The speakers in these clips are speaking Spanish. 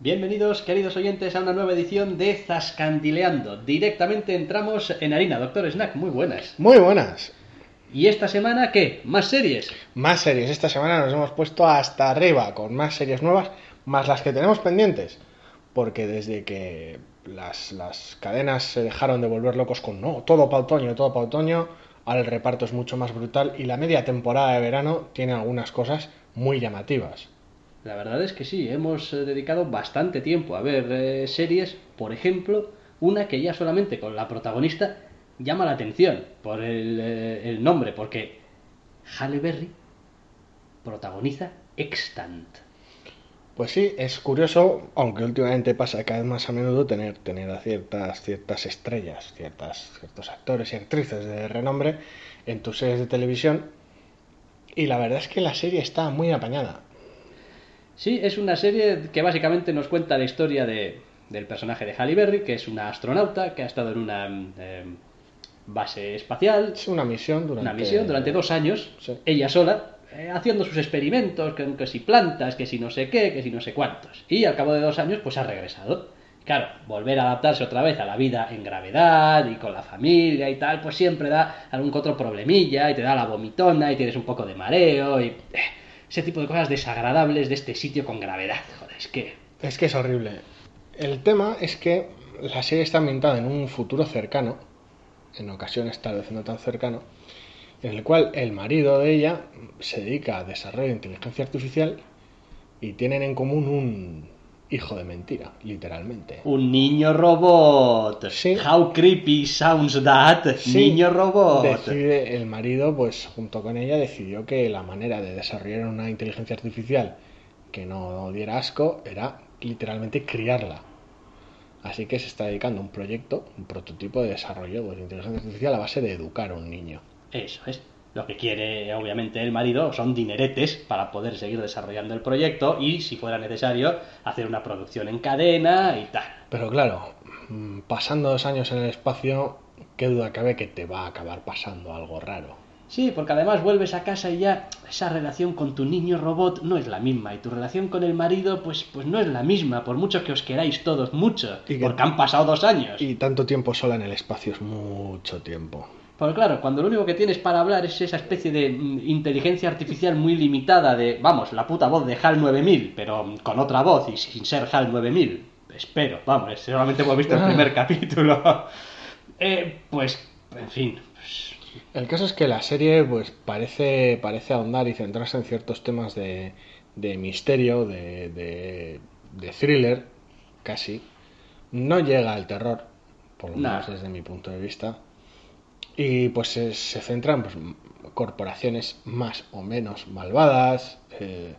Bienvenidos, queridos oyentes, a una nueva edición de Zascandileando. Directamente entramos en harina. Doctor Snack, muy buenas. Muy buenas. ¿Y esta semana qué? ¿Más series? Más series. Esta semana nos hemos puesto hasta arriba con más series nuevas, más las que tenemos pendientes. Porque desde que las, las cadenas se dejaron de volver locos con no, todo para otoño, todo para otoño, ahora el reparto es mucho más brutal y la media temporada de verano tiene algunas cosas muy llamativas. La verdad es que sí, hemos eh, dedicado bastante tiempo a ver eh, series, por ejemplo, una que ya solamente con la protagonista llama la atención por el, eh, el nombre, porque Halle Berry protagoniza Extant. Pues sí, es curioso, aunque últimamente pasa cada vez más a menudo tener, tener a ciertas, ciertas estrellas, ciertas, ciertos actores y actrices de renombre en tus series de televisión. Y la verdad es que la serie está muy apañada. Sí, es una serie que básicamente nos cuenta la historia de, del personaje de Halle Berry, que es una astronauta que ha estado en una eh, base espacial. Es una misión durante, Una misión durante dos años, Sí. ella sola, eh, haciendo sus experimentos, que, que si plantas, que si no sé qué, que si no sé cuántos. Y al cabo de dos años, pues ha regresado. Claro, volver a adaptarse otra vez a la vida en gravedad y con la familia y tal, pues siempre da algún otro problemilla y te da la vomitona y tienes un poco de mareo y eh, ese tipo de cosas desagradables de este sitio con gravedad. Joder, es que Es que es horrible. El tema es que la serie está ambientada en un futuro cercano, en ocasiones tal vez no tan cercano, en el cual el marido de ella se dedica a desarrollo de inteligencia artificial y tienen en común un hijo de mentira, literalmente. un niño robot. Sí. How creepy sounds that. Sí, niño robot. Decide, el marido, pues junto con ella, decidió que la manera de desarrollar una inteligencia artificial que no diera asco era literalmente criarla. Así que se está dedicando a un proyecto, un prototipo de desarrollo de inteligencia artificial a base de educar a un niño. Eso es. Lo que quiere, obviamente, el marido son dineretes para poder seguir desarrollando el proyecto y, si fuera necesario, hacer una producción en cadena y tal. Pero claro, mm, pasando dos años en el espacio, qué duda cabe que te va a acabar pasando algo raro. Sí, porque además vuelves a casa y ya esa relación con tu niño robot no es la misma y tu relación con el marido pues, pues no es la misma, por mucho que os queráis todos mucho, Y que- porque han pasado dos años. Y tanto tiempo sola en el espacio es mucho tiempo. Pero claro, cuando lo único que tienes para hablar es esa especie de mm, inteligencia artificial muy limitada de, vamos, la puta voz de HAL 9000, pero mm, con otra voz y sin ser HAL 9000, espero, vamos, solamente hemos visto el primer capítulo. Eh, pues, en fin, pues, El caso es que la serie pues parece, parece ahondar y centrarse en ciertos temas de, de misterio, de, de, de thriller, casi. No llega al terror, por lo Nah. menos desde mi punto de vista. Y pues se, se centra en pues, corporaciones más o menos malvadas, eh,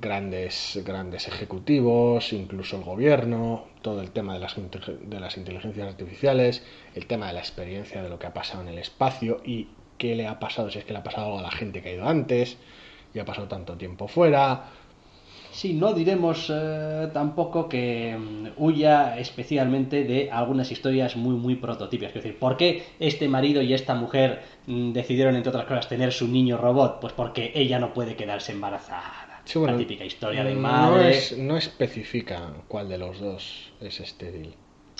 grandes, grandes ejecutivos, incluso el gobierno, todo el tema de las, de las inteligencias artificiales, el tema de la experiencia de lo que ha pasado en el espacio y qué le ha pasado, si es que le ha pasado algo a la gente que ha ido antes y ha pasado tanto tiempo fuera. Sí, no diremos eh, tampoco que mm, huya especialmente de algunas historias muy, muy prototípicas. Es decir, ¿por qué este marido y esta mujer mm, decidieron, entre otras cosas, tener su niño robot? Pues porque ella no puede quedarse embarazada. Sí, bueno, La típica historia de no madre. es- no especifica cuál de los dos es estéril,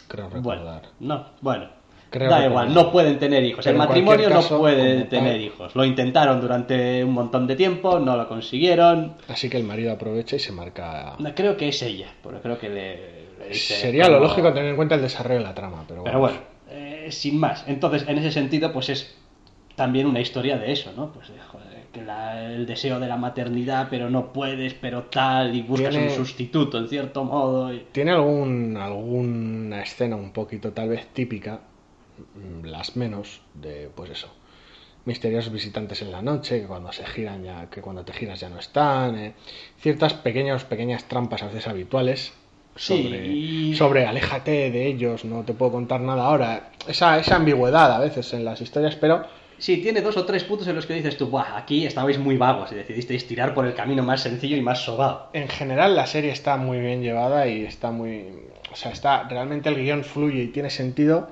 creo Bueno, recordar. no, bueno. Creo da igual, no pueden tener hijos. Pero el matrimonio caso, no puede tener hijos. Lo intentaron durante un montón de tiempo, no lo consiguieron. Así que el marido aprovecha y se marca... No, Creo que es ella, porque creo que le, le dice Sería lo lógico tener en cuenta el desarrollo de la trama, pero, Pero vamos. bueno, eh, sin más. Entonces, en ese sentido, pues es también una historia de eso, ¿no? Pues de, joder, que la- el deseo de la maternidad, pero no puedes, pero tal, y buscas Tiene- un sustituto, en cierto modo. y- Tiene algún, alguna escena un poquito tal vez típica, las menos, de pues eso, misteriosos visitantes en la noche, que cuando se giran ya, que cuando te giras ya no están, eh, ciertas pequeñas, pequeñas trampas a veces habituales sobre, Sí. sobre aléjate de ellos, no te puedo contar nada ahora. Esa, esa ambigüedad a veces en las historias, pero Sí, tiene dos o tres puntos en los que dices tú, Buah, aquí estabais muy vagos y decidisteis tirar por el camino más sencillo y más sobado. en general la serie está muy bien llevada y está muy... O sea, está realmente el guion fluye y tiene sentido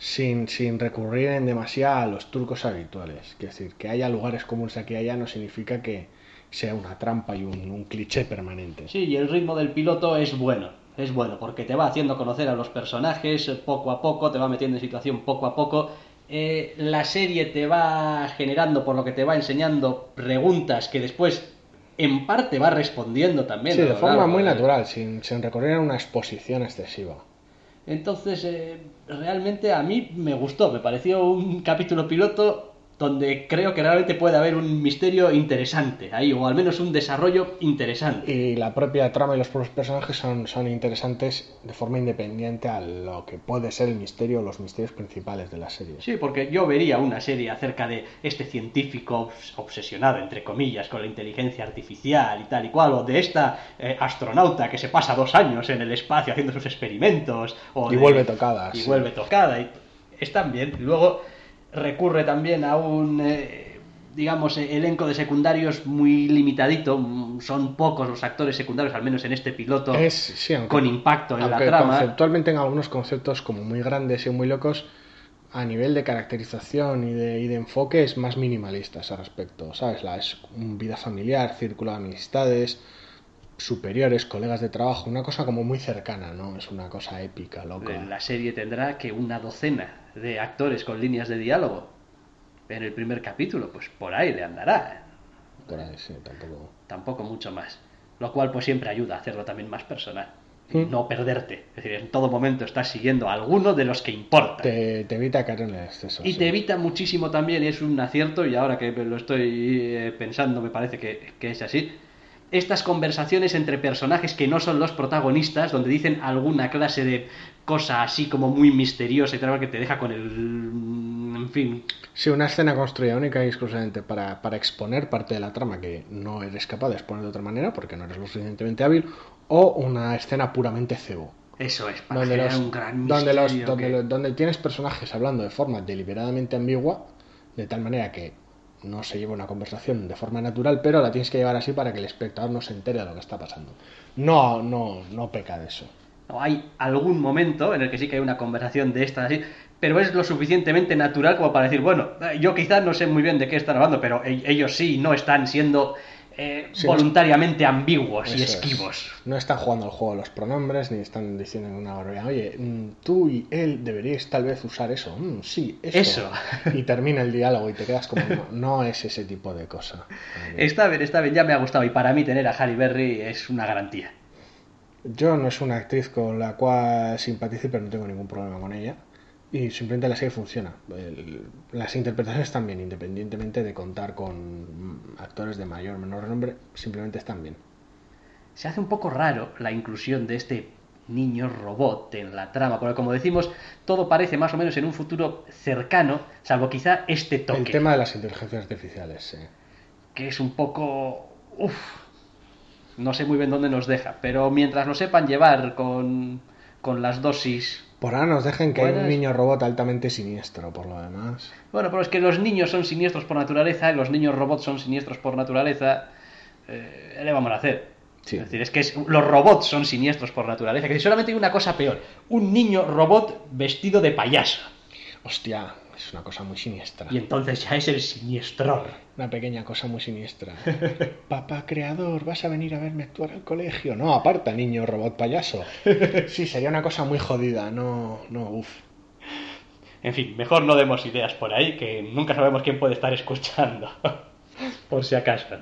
sin, sin recurrir en demasía a los trucos habituales. Es decir, que haya lugares comunes aquí y allá no significa que sea una trampa y un, un cliché permanente. Sí, y el ritmo del piloto es bueno, es bueno, porque te va haciendo conocer a los personajes eh, poco a poco, te va metiendo en situación poco a poco. Eh, la serie te va generando, por lo que te va enseñando, preguntas que después en parte va respondiendo también. Sí, de forma muy natural, sin, sin recurrir a una exposición excesiva. Entonces, eh, realmente a mí me gustó, me pareció un capítulo piloto donde creo que realmente puede haber un misterio interesante ahí, o al menos un desarrollo interesante. Y la propia trama y los propios personajes son, son interesantes de forma independiente a lo que puede ser el misterio o los misterios principales de la serie. Sí, porque yo vería una serie acerca de este científico obs- obsesionado, entre comillas, con la inteligencia artificial y tal y cual, o de esta eh, astronauta que se pasa dos años en el espacio haciendo sus experimentos. O Y de- vuelve tocada, Y sí. vuelve tocada. Y están bien. Luego recurre también a un, eh, digamos, elenco de secundarios muy limitadito. Son pocos los actores secundarios, al menos en este piloto, Es, sí, aunque- con impacto en la trama. conceptualmente en algunos conceptos como muy grandes y muy locos, a nivel de caracterización y de, y de enfoque es más minimalista ese respecto, ¿sabes? La, es un vida familiar, círculo de amistades, superiores, colegas de trabajo, una cosa como muy cercana, ¿no? Es una cosa épica, loca. La serie tendrá que una docena de actores con líneas de diálogo en el primer capítulo, pues por ahí le andará. Por ahí, sí, tampoco... Tampoco mucho más. Lo cual pues siempre ayuda a hacerlo también más personal. Y Mm. no perderte. Es decir, en todo momento estás siguiendo a alguno de los que importan. Te, te evita caer en el exceso. Y sí. te evita muchísimo también, y es un acierto, y ahora que lo estoy eh, pensando me parece que, que es así, estas conversaciones entre personajes que no son los protagonistas, donde dicen alguna clase de cosa así como muy misteriosa y tal, que te deja con el... en fin, Sí, una escena construida única y exclusivamente para, para exponer parte de la trama que no eres capaz de exponer de otra manera porque no eres lo suficientemente hábil, o una escena puramente cebo. eso es, para Donde, los- un gran donde, los- que- donde tienes personajes hablando de forma deliberadamente ambigua, de tal manera que no se lleva una conversación de forma natural, pero la tienes que llevar así para que el espectador no se entere de lo que está pasando. No, no, no peca de eso. No, hay algún momento en el que sí que hay una conversación de estas así, pero es lo suficientemente natural como para decir, bueno, eh, yo quizás no sé muy bien de qué están hablando, pero e- ellos sí no están siendo eh, Sí, no es- voluntariamente ambiguos y es. esquivos. No están jugando al juego de los pronombres, ni están diciendo en una barbaridad, oye, mm, tú y él deberíais tal vez usar eso. Mm, sí, eso. Eso. Y termina el diálogo y te quedas como, no, no es ese tipo de cosa. Está bien, está bien, ya me ha gustado y para mí tener a Halle Berry es una garantía. Yo no es una actriz con la cual simpatice, pero no tengo ningún problema con ella. Y simplemente la serie funciona. El- las interpretaciones están bien, independientemente de contar con actores de mayor o menor renombre, simplemente están bien. Se hace un poco raro la inclusión de este niño robot en la trama, porque como decimos, todo parece más o menos en un futuro cercano, salvo quizá este toque. El tema de las inteligencias artificiales, sí. que es un poco... Uf, no sé muy bien dónde nos deja, pero mientras lo sepan llevar con, con las dosis... Por ahora nos dejen que hay un niño robot altamente siniestro, por lo demás. Bueno, pero es que los niños son siniestros por naturaleza, y los niños robots son siniestros por naturaleza. Eh, ¿Qué le vamos a hacer? Sí. Es decir, es que es- los robots son siniestros por naturaleza, que solamente hay una cosa peor, un niño robot vestido de payaso. Hostia, es una cosa muy siniestra. Y entonces ya es el siniestror. Una pequeña cosa muy siniestra. Papá creador, ¿vas a venir a verme actuar al colegio? No, aparta, niño robot payaso. Sí, sería una cosa muy jodida, no, no, uff. En fin, mejor no demos ideas por ahí, que nunca sabemos quién puede estar escuchando. por si acaso.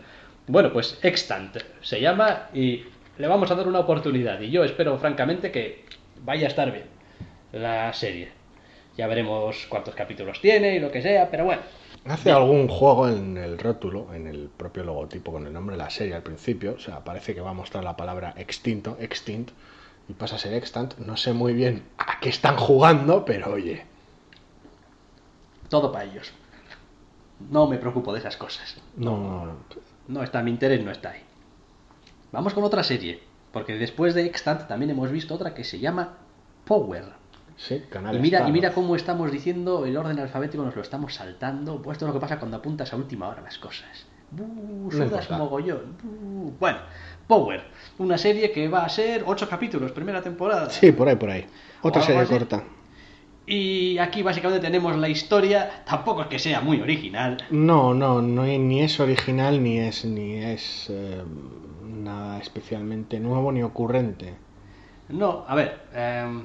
Bueno, pues Extant se llama y le vamos a dar una oportunidad. Y yo espero, francamente, que vaya a estar bien la serie. Ya veremos cuántos capítulos tiene y lo que sea, pero bueno. Hace algún juego en el rótulo, en el propio logotipo con el nombre de la serie al principio, o sea, parece que va a mostrar la palabra extinto, extinct, y pasa a ser extant. No sé muy bien a qué están jugando, pero oye, Todo para ellos. No me preocupo de esas cosas. No, no, no. No está, mi interés no está ahí. Vamos con otra serie, porque después de Extant también hemos visto otra que se llama Power. Sí, Y mira, y mira cómo estamos diciendo el orden alfabético, nos lo estamos saltando. Pues esto es lo que pasa cuando apuntas a última hora las cosas. Buh, sudas importa. mogollón. Buh. Bueno, Power, una serie que va a ser ocho capítulos, primera temporada. Sí, por ahí, por ahí. Otra serie así. corta. Y aquí básicamente tenemos la historia, tampoco es que sea muy original. No, no, no ni es original ni es ni es eh, nada especialmente nuevo ni ocurrente. No, a ver, em,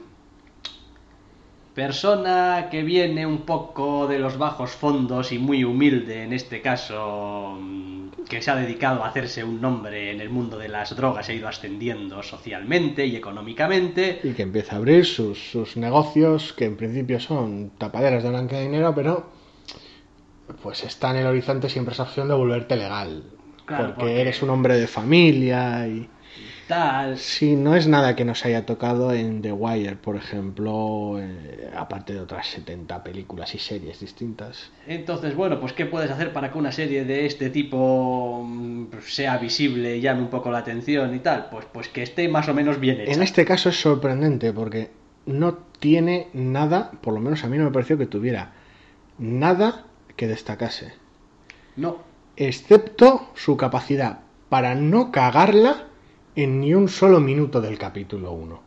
persona que viene un poco de los bajos fondos y muy humilde en este caso, mm, que se ha dedicado a hacerse un nombre en el mundo de las drogas, ha ido ascendiendo socialmente y económicamente. Y que empieza a abrir sus, sus negocios, que en principio son tapaderas de blanca de dinero, pero pues está en el horizonte siempre esa opción de volverte legal. Claro, porque, porque- eres un hombre de familia y... Tal. Sí, no es nada que nos haya tocado en The Wire, por ejemplo, eh, aparte de otras 70 películas y series distintas. Entonces, bueno, pues ¿qué puedes hacer para que una serie de este tipo mm, sea visible y llame un poco la atención y tal? Pues, pues que esté más o menos bien hecha. En este caso es sorprendente porque no tiene nada, por lo menos a mí no me pareció que tuviera nada que destacase, No, excepto su capacidad para no cagarla en ni un solo minuto del capítulo 1.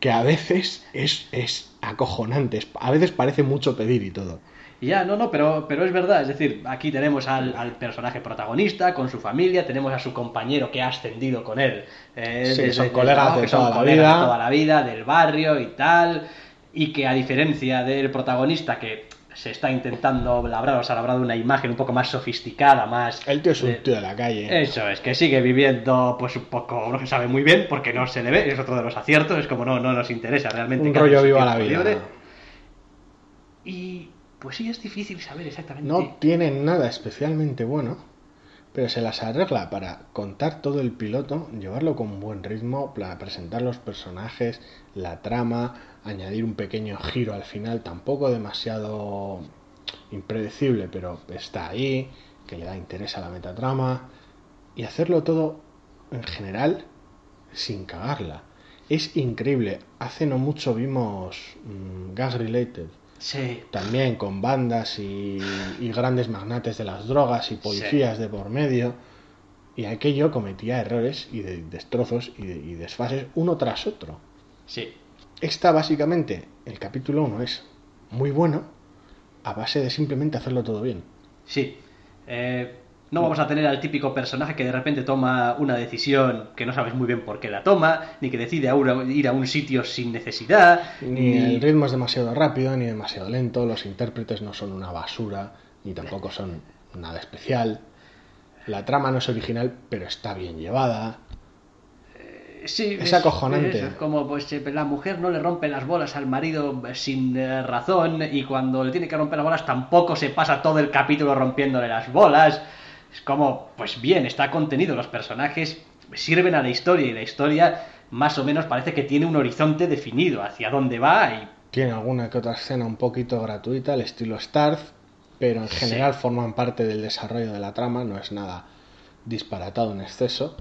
Que a veces es, es acojonante, a veces parece mucho pedir y todo. Ya, no, no, pero, pero es verdad. Es decir, aquí tenemos al, al personaje protagonista con su familia, tenemos a su compañero que ha ascendido con él. eh, Sí, desde- son desde colegas trabajo, de que son toda la vida. de toda la vida, del barrio y tal. Y que a diferencia del protagonista que se está intentando labrar, o se ha labrado una imagen un poco más sofisticada, más... El tío es un tío de la calle. Eso es, que sigue viviendo pues un poco, no se sabe muy bien porque no se le ve, es otro de los aciertos, es como no, no nos interesa realmente. un rollo viva la vida. libre. Y pues sí, es difícil saber exactamente. No tiene nada especialmente bueno, pero se las arregla para contar todo el piloto, llevarlo con buen ritmo, para presentar los personajes, la trama, añadir un pequeño giro al final, tampoco demasiado impredecible, pero está ahí, que le da interés a la metatrama, y hacerlo todo en general sin cagarla. Es increíble. Hace no mucho vimos mm, Gas Related, Sí, también con bandas y, y grandes magnates de las drogas y policías de por medio. Y aquello cometía errores y de- destrozos y, de- y desfases uno tras otro. sí. Esta básicamente, el capítulo 1 es muy bueno a base de simplemente hacerlo todo bien. Sí. Eh, no vamos a tener al típico personaje que de repente toma una decisión que no sabes muy bien por qué la toma, ni que decide ir a un sitio sin necesidad, Ni el ritmo es demasiado rápido ni demasiado lento, los intérpretes no son una basura, ni tampoco son nada especial. La trama no es original, pero está bien llevada. Sí, Es acojonante. es como pues eh, la mujer no le rompe las bolas al marido eh, sin eh, razón y cuando le tiene que romper las bolas tampoco se pasa todo el capítulo rompiéndole las bolas. Es como, pues bien, está contenido, los personajes sirven a la historia y la historia más o menos parece que tiene un horizonte definido hacia dónde va y Tiene alguna que otra escena un poquito gratuita, al estilo Starz, pero en Sí. general forman parte del desarrollo de la trama, no es nada disparatado en exceso.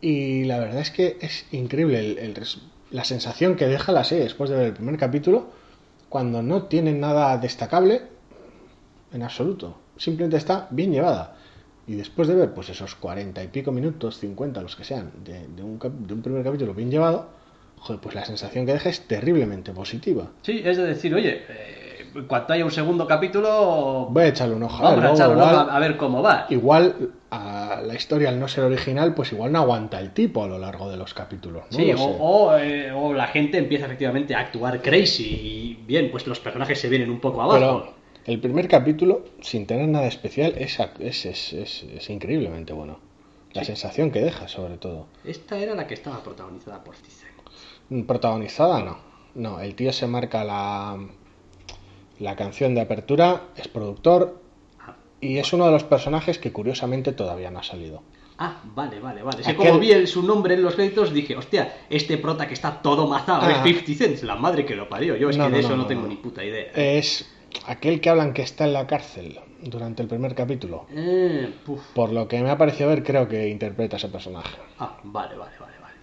Y la verdad es que es increíble el- la sensación que deja la serie después de ver el primer capítulo, cuando no tiene nada destacable en absoluto. Simplemente está bien llevada. Y después de ver pues esos cuarenta y pico minutos, 50, los que sean, de, de un, de un primer capítulo bien llevado, joder, pues la sensación que deja es terriblemente positiva. sí, es de decir, oye, eh, en cuanto haya un segundo capítulo, Voy a echarle un ojo. vamos a luego echarle un ojo a, a ver cómo va. Igual a la historia al no ser original, pues igual no aguanta el tipo a lo largo de los capítulos. No Sí, o, o, eh, o la gente empieza efectivamente a actuar crazy y bien, pues los personajes se vienen un poco abajo. Pero el primer capítulo, sin tener nada especial, es, es, es, es- increíblemente bueno. La Sí. sensación que deja, sobre todo. Esta era la que estaba protagonizada por Cicen. Protagonizada, no. No, el tío se marca la, la canción de apertura, es productor Ah, y es uno de los personajes que curiosamente todavía no ha salido. ah, vale, vale, vale. Que Aquel- como vi el- su nombre en los créditos dije, hostia, este prota que está todo mazado Ah. es 50 Cent, la madre que lo parió. Yo es No, que de no, eso no, no, tengo ni puta idea. Es aquel que hablan que está en la cárcel durante el primer capítulo. Eh. Por lo que me ha parecido ver, creo que interpreta ese personaje. Ah, vale, vale, vale, vale.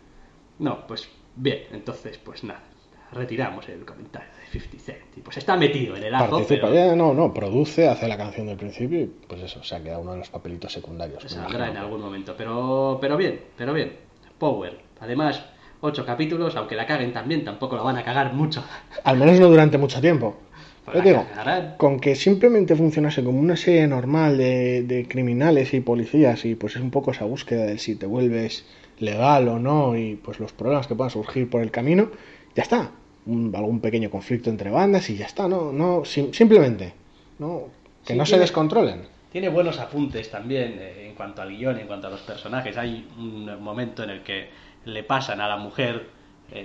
No, pues bien, entonces, pues nada. Retiramos el comentario de 50 Cent. Y pues está metido en el ajo, Participa, pero ya, no, no, produce, hace la canción del principio y pues eso, se ha quedado uno de los papelitos secundarios. saldrá en algún momento. Pero, pero bien, pero bien. Power. Además, ocho capítulos, aunque la caguen también, tampoco la van a cagar mucho. Al menos no durante mucho tiempo. Yo digo, con que simplemente funcionase como una serie normal de, de criminales y policías y pues es un poco esa búsqueda de si te vuelves legal o no y pues los problemas que puedan surgir por el camino, ya está. Un- algún pequeño conflicto entre bandas y ya está, no, no, sim- simplemente, no, que Sí, no se descontrolen. Tiene buenos apuntes también eh, en cuanto al guion, en cuanto a los personajes. Hay un momento en el que le pasan a la mujer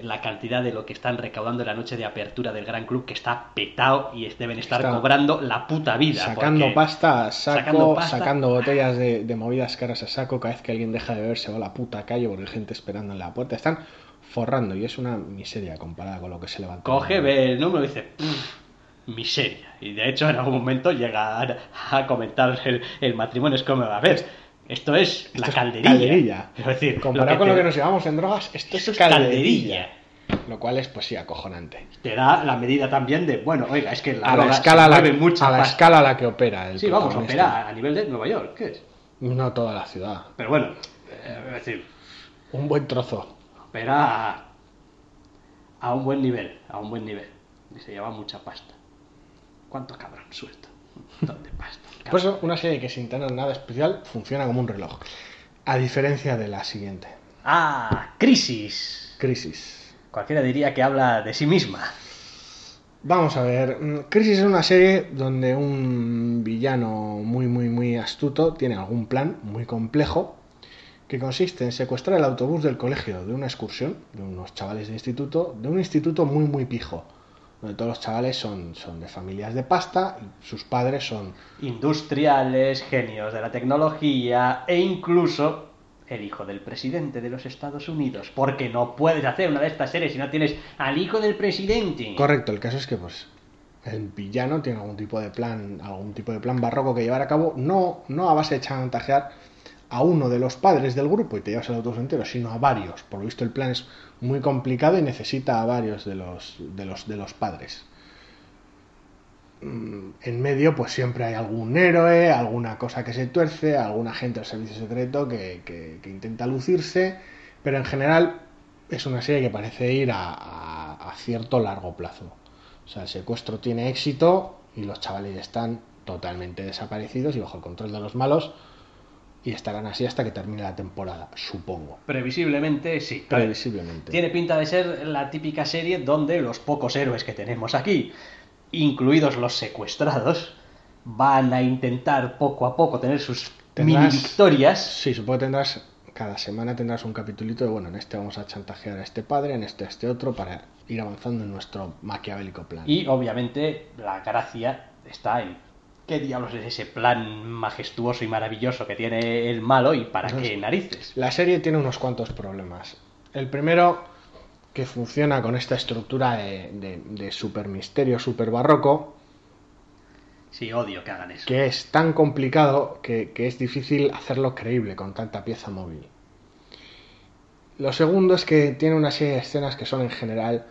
la cantidad de lo que están recaudando en la noche de apertura del gran club, que está petado y deben estar Está cobrando la puta vida. Sacando pasta saco, sacando botellas de, de movidas caras a saco, cada vez que alguien deja de beber se va a la puta calle porque hay gente esperando en la puerta. Están forrando y es una miseria comparada con lo que se levanta. Coge, ve el número y dice, "Pff, miseria. Y de hecho en algún momento llega a, a comentar el, el matrimonio es como, a ver, esto es la es calderilla. Es decir, Comparado con lo que nos llevamos en drogas, esto, esto es calderilla. calderilla. Lo cual es, pues sí, acojonante. Te da la medida también de, bueno, oiga, es que la, A la, escala se a la, mueve mucha a la pasta. escala a la que opera el Sí, vamos, opera a nivel de Nueva York, ¿qué es? No toda la ciudad. Pero bueno, eh, es decir, Un buen trozo. opera a, a un buen nivel, a un buen nivel. Y se lleva mucha pasta. ¿Cuánto cabrón suelto? Un montón de pasta. Por eso, una serie que sin tener nada especial funciona como un reloj. A diferencia de la siguiente. Ah, Crisis. Crisis. Cualquiera diría que habla de sí misma. Vamos a ver, mm, Crisis es una serie donde un villano muy, muy, muy astuto tiene algún plan muy complejo que consiste en secuestrar el autobús del colegio de una excursión de unos chavales de instituto, de un instituto muy, muy pijo, donde todos los chavales son, son de familias de pasta y sus padres son Industriales, genios de la tecnología e incluso el hijo del presidente de los Estados Unidos. Porque no puedes hacer una de estas series si no tienes al hijo del presidente. Correcto, el caso es que pues el villano tiene algún tipo de plan, algún tipo de plan barroco que llevar a cabo, no, no a base de chantajear a uno de los padres del grupo y te llevas el autobús entero, sino a varios. Por lo visto el plan es muy complicado y necesita a varios de los, de los, de los padres. Mm, En medio, pues siempre hay algún héroe, alguna cosa que se tuerce, algún agente del servicio secreto que, que- intenta lucirse, pero en general es una serie que parece ir a, a- a cierto largo plazo. O sea, el secuestro tiene éxito y los chavales están totalmente desaparecidos y bajo el control de los malos y estarán así hasta que termine la temporada, supongo. Previsiblemente sí. Previsiblemente. Tiene pinta de ser la típica serie donde los pocos héroes que tenemos aquí, incluidos los secuestrados, van a intentar poco a poco tener sus mini victorias. Sí, supongo que tendrás, cada semana tendrás un capitulito de, bueno, en este vamos a chantajear a este padre, en este a este otro, para ir avanzando en nuestro maquiavélico plan. Y obviamente la gracia está en qué diablos es ese plan majestuoso y maravilloso que tiene el malo y para qué narices. La serie tiene unos cuantos problemas. El primero, que funciona con esta estructura de, de, de super misterio, super barroco, Sí, odio que hagan eso. que es tan complicado que, que es difícil hacerlo creíble con tanta pieza móvil. Lo segundo es que tiene una serie de escenas que son en general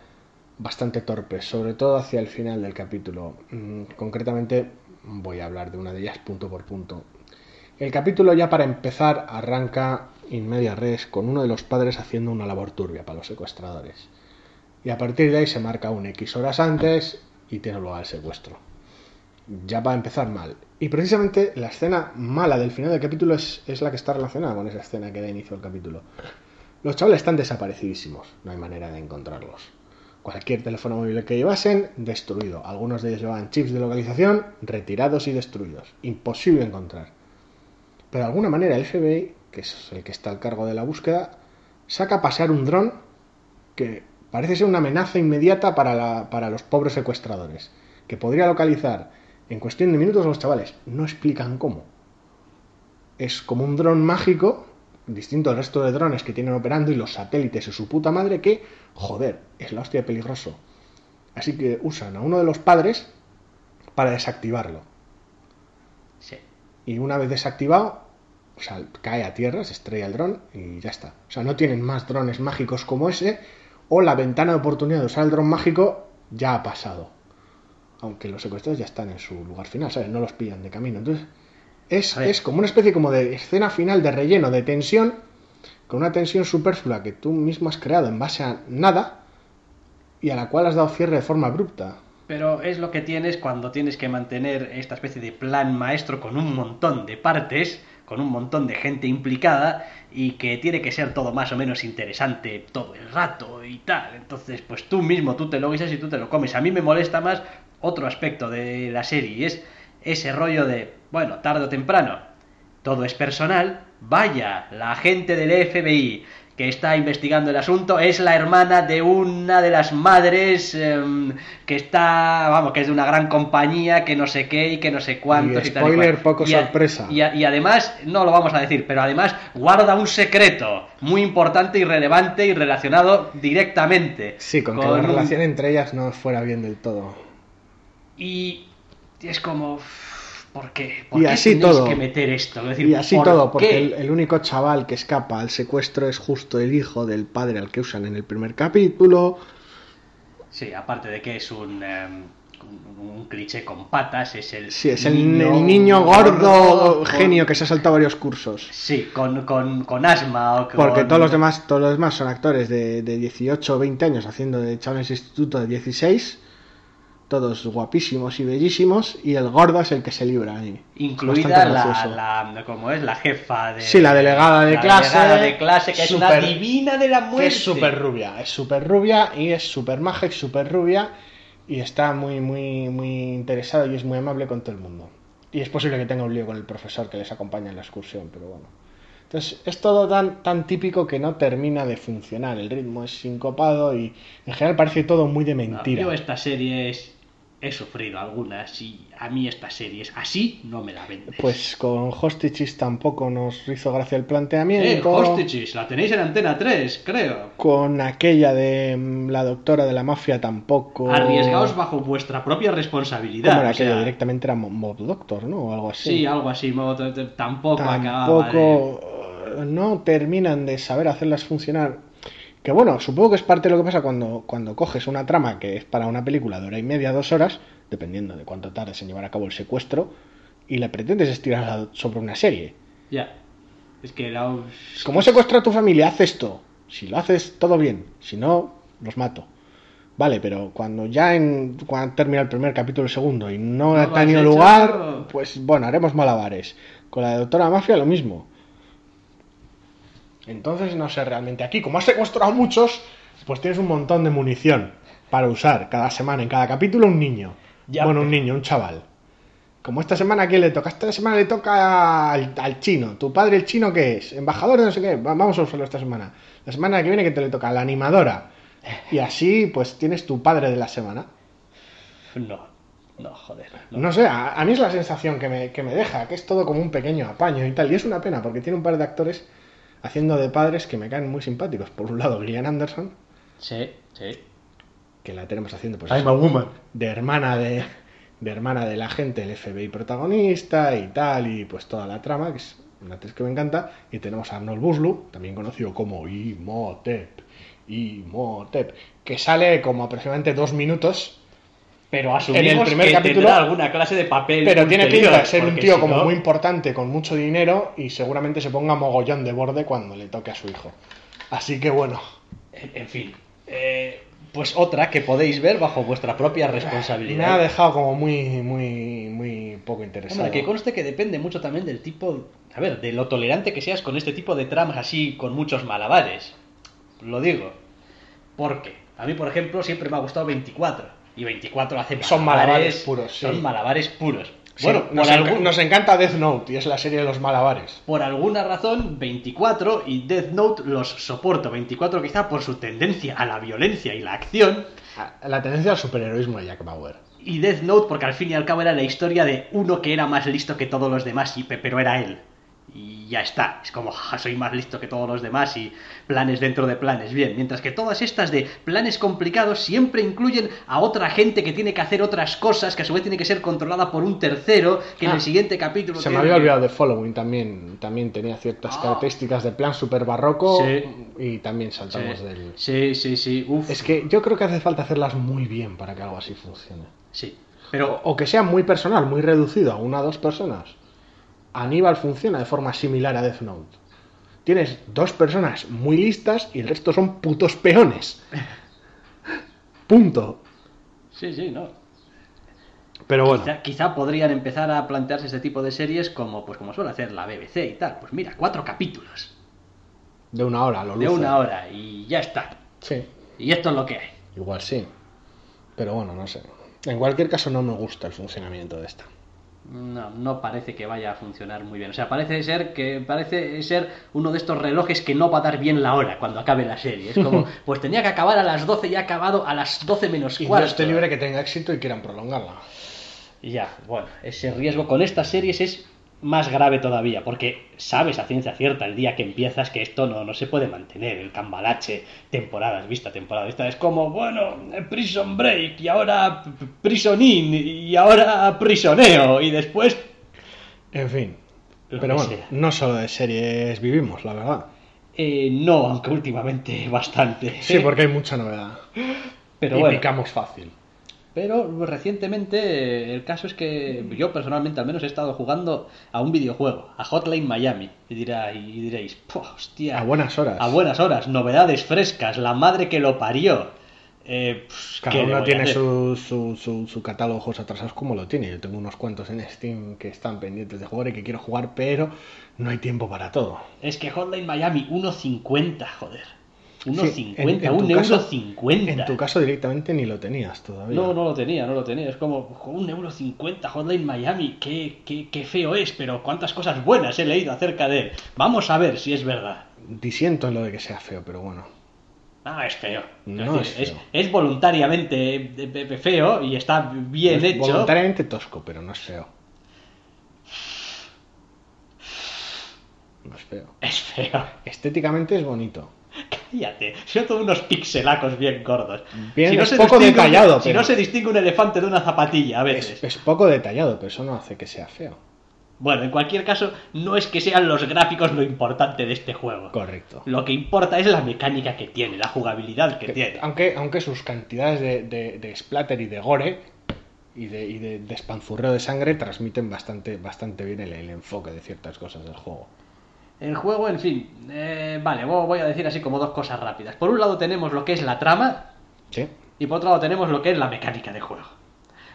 bastante torpes, sobre todo hacia el final del capítulo. Mm, Concretamente voy a hablar de una de ellas punto por punto. El capítulo ya para empezar arranca in media res con uno de los padres haciendo una labor turbia para los secuestradores. Y a partir de ahí se marca un X horas antes y tiene lugar el secuestro ya va a empezar mal. Y precisamente la escena mala del final del capítulo es, es la que está relacionada con esa escena que da inicio al capítulo. Los chavales están desaparecidísimos, no hay manera de encontrarlos. Cualquier teléfono móvil que llevasen, destruido. Algunos de ellos llevaban chips de localización, retirados y destruidos. Imposible encontrar. Pero de alguna manera el FBI, que es el que está al cargo de la búsqueda, saca a pasear un dron que parece ser una amenaza inmediata para, la- para los pobres secuestradores, que podría localizar en cuestión de minutos a los chavales. No explican cómo. Es como un dron mágico, distinto al resto de drones que tienen operando y los satélites y su puta madre, que, joder, es la hostia peligroso. Así que usan a uno de los padres para desactivarlo. Sí. Y una vez desactivado, o sea, cae a tierra, se estrella el dron y ya está. O sea, no tienen más drones mágicos como ese, o la ventana de oportunidad de usar el dron mágico ya ha pasado. Aunque los secuestrados ya están en su lugar final, ¿sabes? No los pillan de camino. Entonces, es, es como una especie como de escena final de relleno, de tensión, con una tensión superflua que tú mismo has creado en base a nada y a la cual has dado cierre de forma abrupta. Pero es lo que tienes cuando tienes que mantener esta especie de plan maestro con un montón de partes, con un montón de gente implicada y que tiene que ser todo más o menos interesante todo el rato y tal. Entonces, pues tú mismo, tú te lo guisas y tú te lo comes. A mí me molesta más otro aspecto de la serie y es ese rollo de, bueno, tarde o temprano, todo es personal, vaya, la agente del FBI que está investigando el asunto es la hermana de una de las madres em, que está, vamos, que es de una gran compañía, que no sé qué y que no sé cuántos Y y, tal y spoiler, poco Y a- sorpresa. Y, a- y además, no lo vamos a decir, pero además guarda un secreto muy importante y relevante y relacionado directamente Sí, con, que la un- relación entre ellas no fuera bien del todo. y es como, ¿por qué? ¿Por Y qué así todo. que meter esto? Es decir, Y así ¿por todo, porque el, el único chaval que escapa al secuestro es justo el hijo del padre al que usan en el primer capítulo. Sí, aparte de que es un, em, un, cliché con patas, es el Sí, es el el niño, gordo, con- genio que se ha saltado varios cursos. Sí, con, con, con asma o con... Porque todos los demás, todos los demás son actores de, de 18 o 20 años haciendo de chavales instituto de 16, todos guapísimos y bellísimos, y el gordo es el que se libra ahí. Incluida la, la, ¿cómo es? La jefa de... Sí, la delegada de la clase, delegada de clase, que es una divina de la muerte. Que es súper rubia, es súper rubia y es súper maja y súper rubia y está muy, muy, muy interesado y es muy amable con todo el mundo. Y es posible que tenga un lío con el profesor que les acompaña en la excursión, pero bueno. Entonces es todo tan, tan típico que no termina de funcionar. El ritmo es sincopado y en general parece todo muy de No, mentira. yo estas series he sufrido algunas y a mí estas series así no me la vendes. Pues con Hostages tampoco nos hizo gracia el Eh, planteamiento. Hostages, la tenéis en Antena 3, creo. Con aquella de mm, la doctora de la mafia tampoco. Arriesgaos bajo vuestra propia responsabilidad. Como era sea, aquello? Directamente era Mo- Mob Doctor, ¿no? O algo así. Sí, algo así, tampoco acababa de- Tampoco eh, no terminan de saber hacerlas funcionar. Que bueno, supongo que es parte de lo que pasa cuando, cuando coges una trama que es para una película de hora y media, dos horas, dependiendo de cuánto tardes en llevar a cabo el secuestro, y la pretendes estirar sobre una serie. Ya. Es que la... Como he secuestrado a tu familia, haz esto. Si lo haces, todo bien. Si no, los mato. Vale, pero cuando ya en, cuando termina el primer capítulo, el segundo, y no, No ha tenido hecho. lugar, pues bueno, haremos malabares. Con la de Doctora Mafia lo mismo. Entonces, no sé realmente. Aquí, como has secuestrado a muchos, pues tienes un montón de munición para usar cada semana, en cada capítulo, un niño. Ya, bueno, un niño, un chaval. Como esta semana, ¿a quién le toca? Esta semana le toca al, al chino. ¿Tu padre el chino qué es? ¿Embajador de no sé qué? Va- Vamos a usarlo esta semana. La semana que viene, que te le toca? La animadora. Y así, pues tienes tu padre de la semana. No, no, joder. no. No sé, a, a mí es la sensación que me, que me deja, que es todo como un pequeño apaño y tal. Y es una pena, porque tiene un par de actores haciendo de padres que me caen muy simpáticos. Por un lado, Gillian Anderson, Sí, sí. que la tenemos haciendo pues I'm eso, a woman. de hermana de, de hermana del agente del FBI protagonista y tal, y pues toda la trama, que es una actriz que me encanta. Y tenemos a Arnold Buslu, también conocido como Imhotep, Imhotep, que sale como aproximadamente dos minutos Pero asumimos En el primer que capítulo- tendrá alguna clase de papel Pero tiene pinta de ser un tío si como no- muy importante, con mucho dinero y seguramente se ponga mogollón de borde cuando le toque a su hijo. Así que bueno, En, en fin. eh, pues otra que podéis ver bajo vuestra propia me ha responsabilidad. dejado como muy, muy, muy poco interesado. Hombre, que conste que depende mucho también del tipo, a ver, de lo tolerante que seas con este tipo de tramas así, con muchos malabares. Lo digo. Porque a mí, por ejemplo, siempre me ha gustado 24. Y 24 hace malabares. Son malabares puros, sí. Son malabares puros. Sí, bueno, nos, encanta Death Note y es la serie de los malabares. por alguna razón, 24 y Death Note los soporto. 24 quizá por su tendencia a la violencia y la acción. La tendencia al superheroísmo de Jack Bauer. Y Death Note porque al fin y al cabo era la historia de uno que era más listo que todos los demás, y, pe- pero era él. Y ya está. Es como, "Ja, soy más listo que todos los demás y planes dentro de planes. Bien, mientras que todas estas de planes complicados siempre incluyen a otra gente que tiene que hacer otras cosas, que a su vez tiene que ser controlada por un tercero, que en Ah, el siguiente capítulo... Se me había olvidado de Following también. También tenía ciertas Ah. características de plan super barroco. Sí. Y también saltamos Sí, del. sí, sí, sí, uf. Es que yo creo que hace falta hacerlas muy bien para que algo así funcione. Sí, pero... O que sea muy personal, muy reducido a una o dos personas. Aníbal funciona de forma similar a Death Note. Tienes dos personas muy listas y el resto son putos peones. Punto. Sí, sí, no. Pero bueno, Quizá, quizá podrían empezar a plantearse este tipo de series como, pues como suele hacer la BBC y tal. Pues mira, cuatro capítulos de una hora lo de luce. una hora y ya está. Sí, Y esto es lo que hay. igual sí. Pero bueno, no sé. En cualquier caso no me gusta el funcionamiento de esta. No, no parece que vaya a funcionar muy bien. O sea, parece ser que parece ser uno de estos relojes que no va a dar bien la hora cuando acabe la serie. Es como, pues tenía que acabar a las 12 y ha acabado a las 12 menos Y cuarto. Dios esté libre que tenga éxito y quieran prolongarla. Y Ya, bueno, ese riesgo con estas series es más grave todavía, porque sabes a ciencia cierta el día que empiezas que esto no, no se puede mantener, el cambalache, temporadas vista, temporada vista, es como, bueno, Prison Break, y ahora p- p- Prison In, y ahora Prisoneo, y después... En fin. Pero bueno, sea. no solo de series vivimos, la verdad. eh, no, aunque últimamente bastante. Sí, porque hay mucha novedad. Pero y bueno, picamos fácil. Pero recientemente eh, el caso es que yo personalmente al menos he estado jugando a un videojuego, a Hotline Miami. Y, dirá, y diréis, "Puh, hostia. A buenas horas. A buenas horas, novedades frescas, la madre que lo parió. Eh, pues, Cada ¿qué le uno tiene su, su, su, catálogo atrasados como lo tiene. Yo tengo unos cuantos en Steam que están pendientes de jugar y que quiero jugar, pero no hay tiempo para todo. Es que Hotline Miami, 1.50, joder. Sí, 1.50, en- un caso- euro 50. En tu caso directamente ni lo tenías todavía. No, no lo tenía, no lo tenía. Es como, un euro cincuenta, Hotline Miami, qué, qué, qué feo es, pero cuántas cosas buenas he leído acerca de él. Vamos a ver si es verdad. Disiento en lo de que sea feo, pero bueno. Ah, es feo. No es, es feo. es voluntariamente eh, eh, feo y está bien Es hecho. Voluntariamente tosco, pero no es feo. No es feo. Es feo. Estéticamente es bonito. Cállate. Son todos unos pixelacos bien gordos. Bien, es se poco detallado, Si pero- no se distingue un elefante de una zapatilla a veces. Es, es poco detallado, pero eso no hace que sea feo. Bueno, en cualquier caso, no es que sean los gráficos lo importante de este juego. Correcto. Lo que importa es la mecánica que tiene, la jugabilidad que tiene. Aunque, aunque sus cantidades de, de- de splatter y de gore y de, y de despanzurreo de sangre transmiten bastante, bastante bien el, el enfoque de ciertas cosas del juego. El juego, en fin, eh, vale, vo- voy a decir así como dos cosas rápidas. Por un lado tenemos lo que es la trama ¿Sí? y por otro lado tenemos lo que es la mecánica de juego.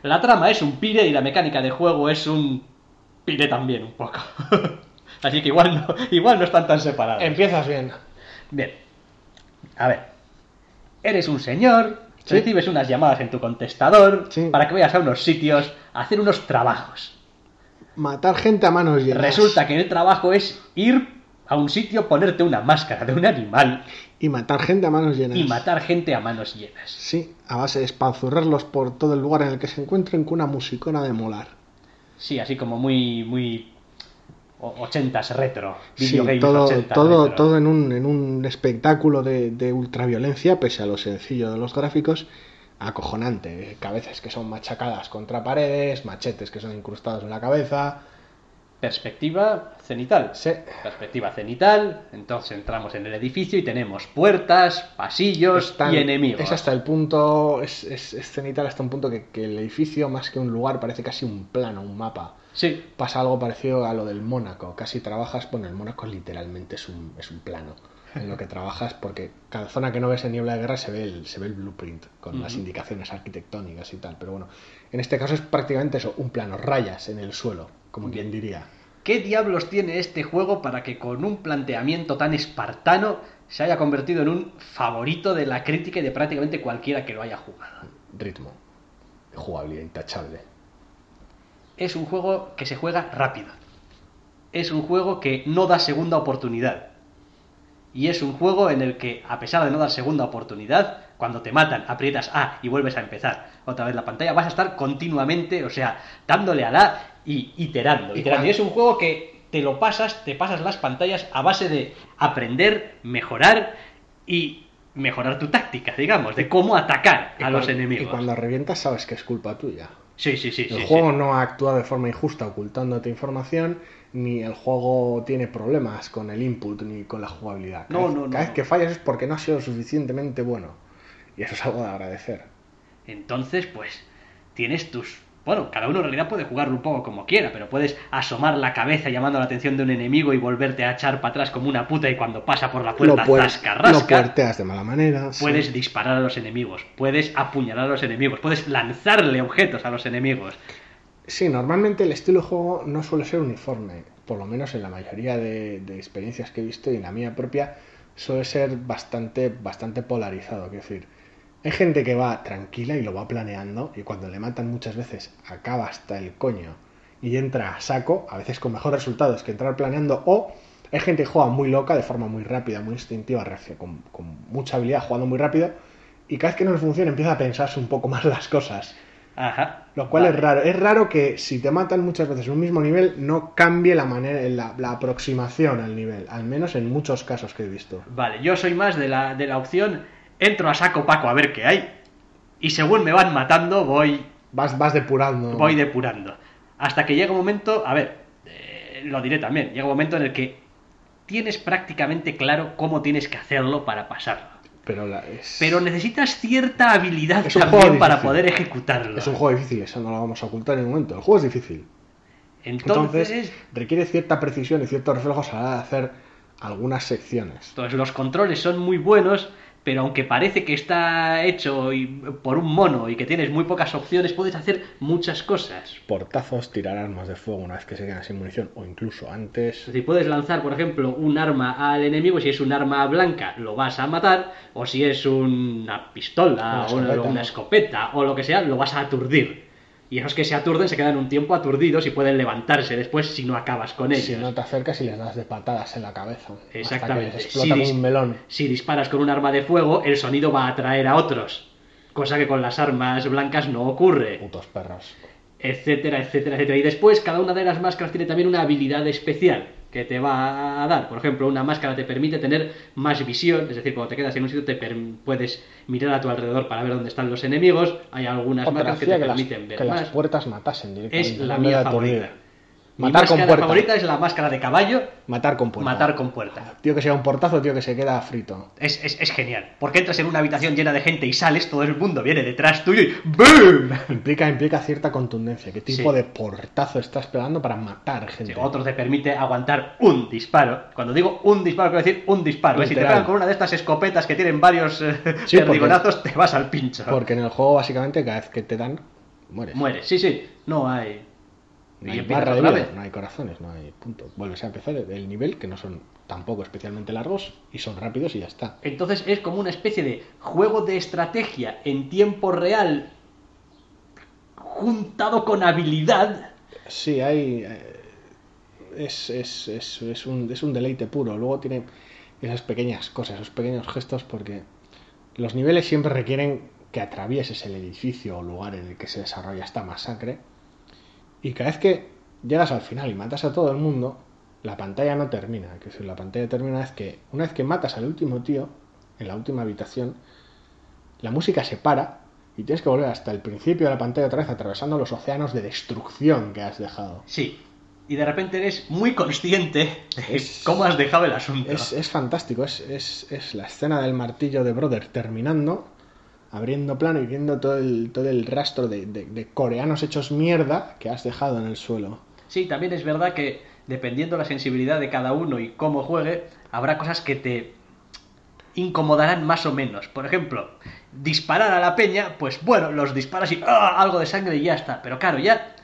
La trama es un pire y la mecánica de juego es un pire también un poco. así que igual no, igual no están tan separados. Empiezas bien. Bien. A ver. Eres un señor, Sí. recibes unas llamadas en tu contestador Sí. para que vayas a unos sitios a hacer unos trabajos. Matar gente a manos llenas. Resulta que el trabajo es ir a un sitio, ponerte una máscara de un animal Y matar gente a manos llenas. y matar gente a manos llenas. Sí, a base de espanzurrarlos por todo el lugar en el que se encuentren con una musicona de molar. Sí, así como muy, muy o- ochentas retro. Sí, Videogames todo, todo, retro. todo en un, en un espectáculo de, de ultraviolencia, pese a lo sencillo de los gráficos, acojonante. Cabezas que son machacadas contra paredes, machetes que son incrustados en la cabeza. Perspectiva cenital. Sí. Perspectiva cenital. Entonces entramos en el edificio y tenemos puertas, pasillos Están- y enemigos. Es hasta el punto, es, es, es cenital hasta un punto que, que el edificio, más que un lugar, parece casi un plano, un mapa. Sí, Pasa algo parecido a lo del Mónaco. Casi trabajas, bueno, el Mónaco literalmente es un, es un plano en lo que trabajas, porque cada zona que no ves en niebla de guerra se ve el, se ve el blueprint con las indicaciones arquitectónicas y tal. Pero bueno, en este caso es prácticamente eso, un plano, rayas en el suelo, como quien diría. ¿Qué diablos tiene este juego para que con un planteamiento tan espartano se haya convertido en un favorito de la crítica y de prácticamente cualquiera que lo haya jugado? Ritmo, jugabilidad intachable. Es un juego que se juega rápido. Es un juego que no da segunda oportunidad. Y es un juego en el que, a pesar de no dar segunda oportunidad, cuando te matan, aprietas A y vuelves a empezar otra vez la pantalla, vas a estar continuamente, o sea, dándole a la y iterando. Y iterando. Y es un juego que te lo pasas, te pasas las pantallas a base de aprender, mejorar y mejorar tu táctica, digamos, de cómo atacar a los enemigos. Y cuando revientas sabes que es culpa tuya. Sí, sí, sí. El sí, juego sí. no ha actuado de forma injusta ocultándote información, ni el juego tiene problemas con el input ni con la jugabilidad. Cada, No, vez, no, cada no. vez que fallas es porque no has sido suficientemente bueno. Y eso es algo de agradecer. Entonces, pues, tienes tus... Bueno, cada uno en realidad puede jugarlo un poco como quiera, pero puedes asomar la cabeza llamando la atención de un enemigo y volverte a echar para atrás como una puta y cuando pasa por la puerta rasca. puerteas de mala manera. sí. Puedes disparar a los enemigos, puedes apuñalar a los enemigos, puedes lanzarle objetos a los enemigos. Sí, normalmente el estilo de juego no suele ser uniforme, por lo menos en la mayoría de, experiencias que he visto y en la mía propia suele ser bastante, bastante polarizado. Quiero decir, hay gente que va tranquila y lo va planeando y cuando le matan muchas veces acaba hasta el coño y entra a saco, a veces con mejores resultados que entrar planeando o hay gente que juega muy loca, de forma muy rápida, muy instintiva, con, con mucha habilidad, jugando muy rápido y cada vez que no le funciona empieza a pensarse un poco más las cosas. Ajá. Lo cual Vale. es raro. Es raro que si te matan muchas veces en un mismo nivel, no cambie la manera, la, la aproximación al nivel. Al menos en muchos casos que he visto. Vale, yo soy más de la, de la opción, entro a saco paco a ver qué hay. Y según me van matando, voy, Vas, vas depurando. voy depurando. Hasta que llega un momento, a ver, eh, lo diré también, llega un momento en el que tienes prácticamente claro cómo tienes que hacerlo para pasarlo. Pero la- es, Pero necesitas cierta habilidad también para poder ejecutarlo. es un juego difícil, eso no lo vamos a ocultar en un momento. El juego es difícil. Entonces, Entonces, requiere cierta precisión y ciertos reflejos a la hora de hacer algunas secciones. Entonces los controles son muy buenos, pero aunque parece que está hecho y- por un mono y que tienes muy pocas opciones, puedes hacer muchas cosas. Portazos, tirar armas de fuego una vez que se quedan sin munición o incluso antes. Es decir, puedes lanzar, por ejemplo, un arma al enemigo, si es un arma blanca lo vas a matar, o si es una pistola Una o una escopeta o lo que sea, lo vas a aturdir. Y esos que se aturden se quedan un tiempo aturdidos y pueden levantarse después si no acabas con ellos. Si no te acercas y les das de patadas en la cabeza. Hasta que Exactamente. les Si, un melón. si disparas con un arma de fuego, el sonido va a atraer a otros. Cosa que con las armas blancas no ocurre. Putos perros. Etcétera, etcétera, etcétera. Y después, cada una de las máscaras tiene también una habilidad especial que te va a dar. Por ejemplo, una máscara te permite tener más visión, es decir, cuando te quedas en un sitio te puedes mirar a tu alrededor para ver dónde están los enemigos. Hay algunas Otra máscaras que te que, las, permiten ver que las puertas matasen directamente. Es la mía aturdir. Mi Matar con puerta. favorita es la máscara de caballo, Matar con puerta. matar con puerta. Tío que sea un portazo, tío que se queda frito. Es, es, es genial. Porque entras en una habitación llena de gente y sales, todo el mundo viene detrás tuyo y ¡BOOM! Implica, implica cierta contundencia. ¿Qué tipo Sí. de portazo estás pegando para matar gente? Sí, otro te permite aguantar un disparo. Cuando digo un disparo, quiero decir un disparo. ¿eh? Si te Literal. pegan con una de estas escopetas que tienen varios eh, Sí, perdigonazos, te vas al pincho. Porque en el juego, básicamente, cada vez que te dan, mueres. Mueres. Sí, sí. No hay. No hay barra de vida, no hay corazones, no hay punto. Vuelves a empezar el nivel, que no son tampoco especialmente largos, y son rápidos y ya está. Entonces es como una especie de juego de estrategia en tiempo real juntado con habilidad. Sí, hay. eh, Es, es, es, es un, es un deleite puro. Luego tiene esas pequeñas cosas, esos pequeños gestos, porque los niveles siempre requieren que atravieses el edificio o lugar en el que se desarrolla esta masacre. Y cada vez que llegas al final y matas a todo el mundo, la pantalla no termina. Que si la pantalla termina una vez que, una vez que matas al último tío, en la última habitación, la música se para y tienes que volver hasta el principio de la pantalla otra vez atravesando los océanos de destrucción que has dejado. Sí. Y de repente eres muy consciente de Es- cómo has dejado el asunto. Es, es fantástico, es, es, es la escena del martillo de Brother terminando, abriendo plano y viendo todo el, todo el rastro de, de- coreanos hechos mierda que has dejado en el suelo. Sí, también es verdad que dependiendo la sensibilidad de cada uno y cómo juegue, habrá cosas que te incomodarán más o menos. Por ejemplo, disparar a la peña, pues bueno, los disparas y ¡ah! algo de sangre y ya está. Pero claro, ya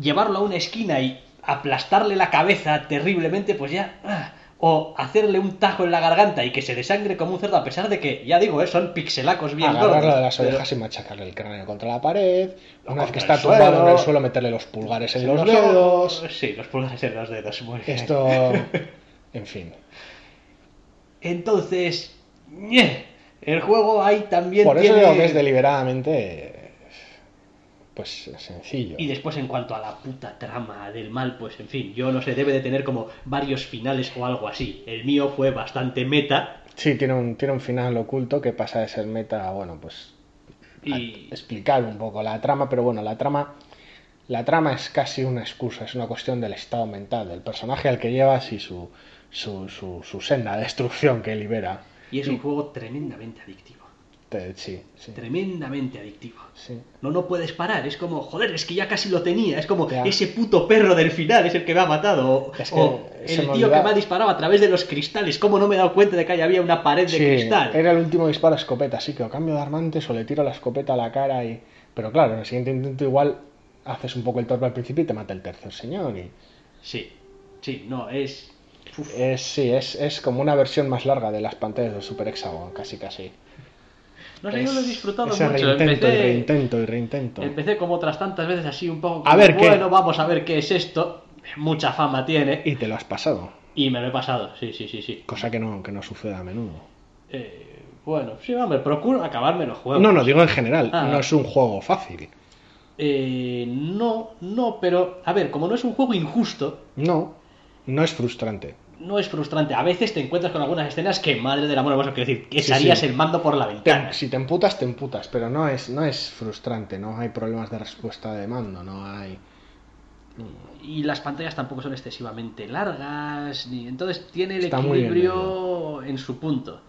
llevarlo a una esquina y aplastarle la cabeza terriblemente, pues ya... ¡ah! O hacerle un tajo en la garganta y que se desangre como un cerdo, a pesar de que, ya digo, eh, son pixelacos bien Agarrarlo gordos, de las pero- orejas y machacarle el cráneo contra la pared. Una vez que está tumbado suelo. en el suelo, meterle los pulgares en los los dedos. ojos. Sí, los pulgares en los dedos. muy bien. Esto. En fin. Entonces, el juego ahí también Por eso tiene... digo que es deliberadamente. Pues sencillo. Y después en cuanto a la puta trama del mal, pues en fin, yo no sé, debe de tener como varios finales o algo así. El mío fue bastante meta Sí, tiene un, tiene un final oculto que pasa de ser meta a, bueno, pues a y explicar un poco la trama, pero bueno, la trama la trama es casi una excusa, es una cuestión del estado mental, del personaje al que llevas y su, su, su, su senda de destrucción que libera. y es un juego tremendamente adictivo. Te- sí, sí, Tremendamente adictivo. sí. No, no puedes parar, es como, joder, es que ya casi lo tenía, es como Ya. ese puto perro del final es el que me ha matado, Es que o el tío que me ha disparado a través de los cristales, ¿cómo no me he dado cuenta de que ahí había una pared de cristal? era el último disparo a escopeta, así que o cambio de armantes o le tiro la escopeta a la cara y... Pero claro, en el siguiente intento igual haces un poco el torpe al principio y te mata el tercer señor y... Sí, sí, no. Es, sí, es, es como una versión más larga de las pantallas del Super Hexagon, casi casi. No sé, yo lo he disfrutado Ese mucho. reintento y Empecé, reintento y reintento. empecé como otras tantas veces así un poco A como, ver, ¿qué? bueno, vamos a ver qué es esto. Mucha fama tiene. Y te lo has pasado, Y me lo he pasado, sí, sí, sí, sí. cosa que no, que no sucede a menudo. Eh, bueno, sí, hombre, procuro acabarme los juegos. No, no, digo en general, Ah. no es un juego fácil. Eh, no, no, pero a ver, como no es un juego injusto, No, no es frustrante. No es frustrante. A veces te encuentras con algunas escenas que, madre del amor hermoso, quiero decir, que Sí, sí. el mando por la Te- ventana. si te emputas, te emputas, pero no es, no es frustrante, no hay problemas de respuesta de mando, no hay... Y las pantallas tampoco son excesivamente largas, ni entonces tiene el Está equilibrio en su punto.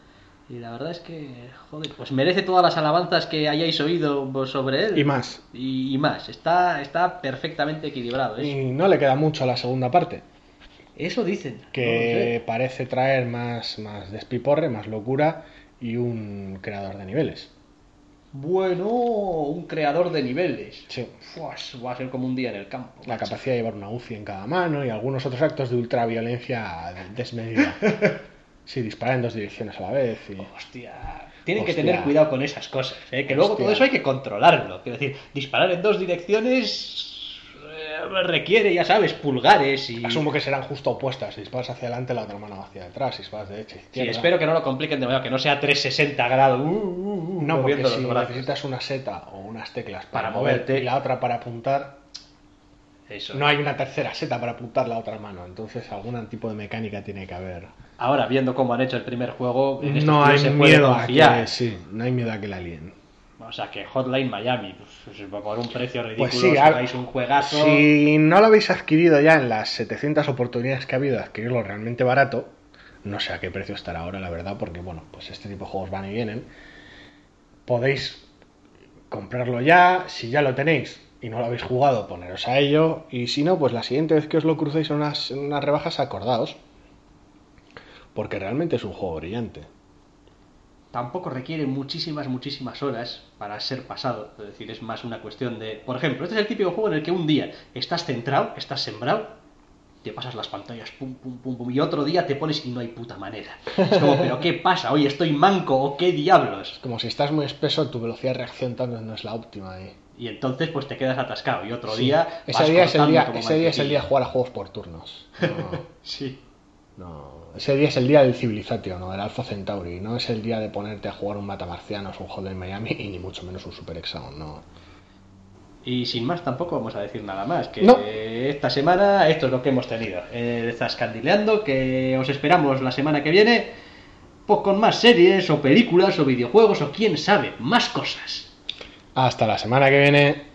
Y la verdad es que, joder, pues merece todas las alabanzas que hayáis oído sobre él. Y más. Y, y más. Está, está perfectamente equilibrado. ¿eh? Y no le queda mucho a la segunda parte, Eso dicen. que no parece traer más, más despiporre, más locura y un creador de niveles. Bueno, un creador de niveles. Sí. Fuas, va a ser como un día en el campo. La macho. capacidad de llevar una UCI en cada mano y algunos otros actos de ultraviolencia desmedida. Sí, disparar en dos direcciones a la vez. Y... Hostia. Tienen que tener cuidado con esas cosas, ¿eh? que luego todo eso hay que controlarlo. Quiero decir, disparar en dos direcciones requiere, ya sabes, pulgares y... Asumo que serán justo opuestas. Si disparas hacia adelante, la otra mano va hacia atrás. Si disparas de derecha a Sí, izquierda. espero que no lo compliquen demasiado, que no sea 360 grados. uh, uh, uh, No, porque si brazos. necesitas una seta o unas teclas para, Para moverte y la otra para apuntar, Eso. no hay una tercera seta para apuntar la otra mano. Entonces, algún tipo de mecánica tiene que haber. Ahora, viendo cómo han hecho el primer juego, en este No hay se puede miedo a que, sí, no hay miedo a que la líen. O sea, que Hotline Miami, pues, pues, por un precio ridículo, Pues sí, hagáis un juegazo. Si no lo habéis adquirido ya en las 700 oportunidades que ha habido de adquirirlo realmente barato, no sé a qué precio estará ahora, la verdad, porque bueno, pues este tipo de juegos van y vienen. Podéis comprarlo ya, si ya lo tenéis y no lo habéis jugado, poneros a ello, y si no, pues la siguiente vez que os lo crucéis en unas, en unas rebajas, acordaos, porque realmente es un juego brillante. Tampoco requiere muchísimas, muchísimas horas para ser pasado. Es decir, es más una cuestión de... Por ejemplo, este es el típico juego en el que un día estás centrado, estás sembrado, te pasas las pantallas, pum, pum, pum, pum, y otro día te pones y no hay puta manera. Es como, ¿pero qué pasa? Oye, ¿estoy manco o qué diablos? Como si estás muy espeso, tu velocidad de reacción tal vez no es la óptima. Y... Y entonces pues te quedas atascado y otro Sí. día... ese día es el día, ese día es el día jugar a juegos por turnos. No. Sí. No, ese día es el día del Civilization o del Alpha Centauri, no es el día de ponerte a jugar un Matamarcianos, un juego de Miami y ni mucho menos un Super Hexagon, no. Y sin más tampoco vamos a decir nada más, que No. esta semana esto es lo que hemos tenido. Eh, Zascandileando, que os esperamos la semana que viene, pues con más series o películas o videojuegos o quién sabe, más cosas. Hasta la semana que viene.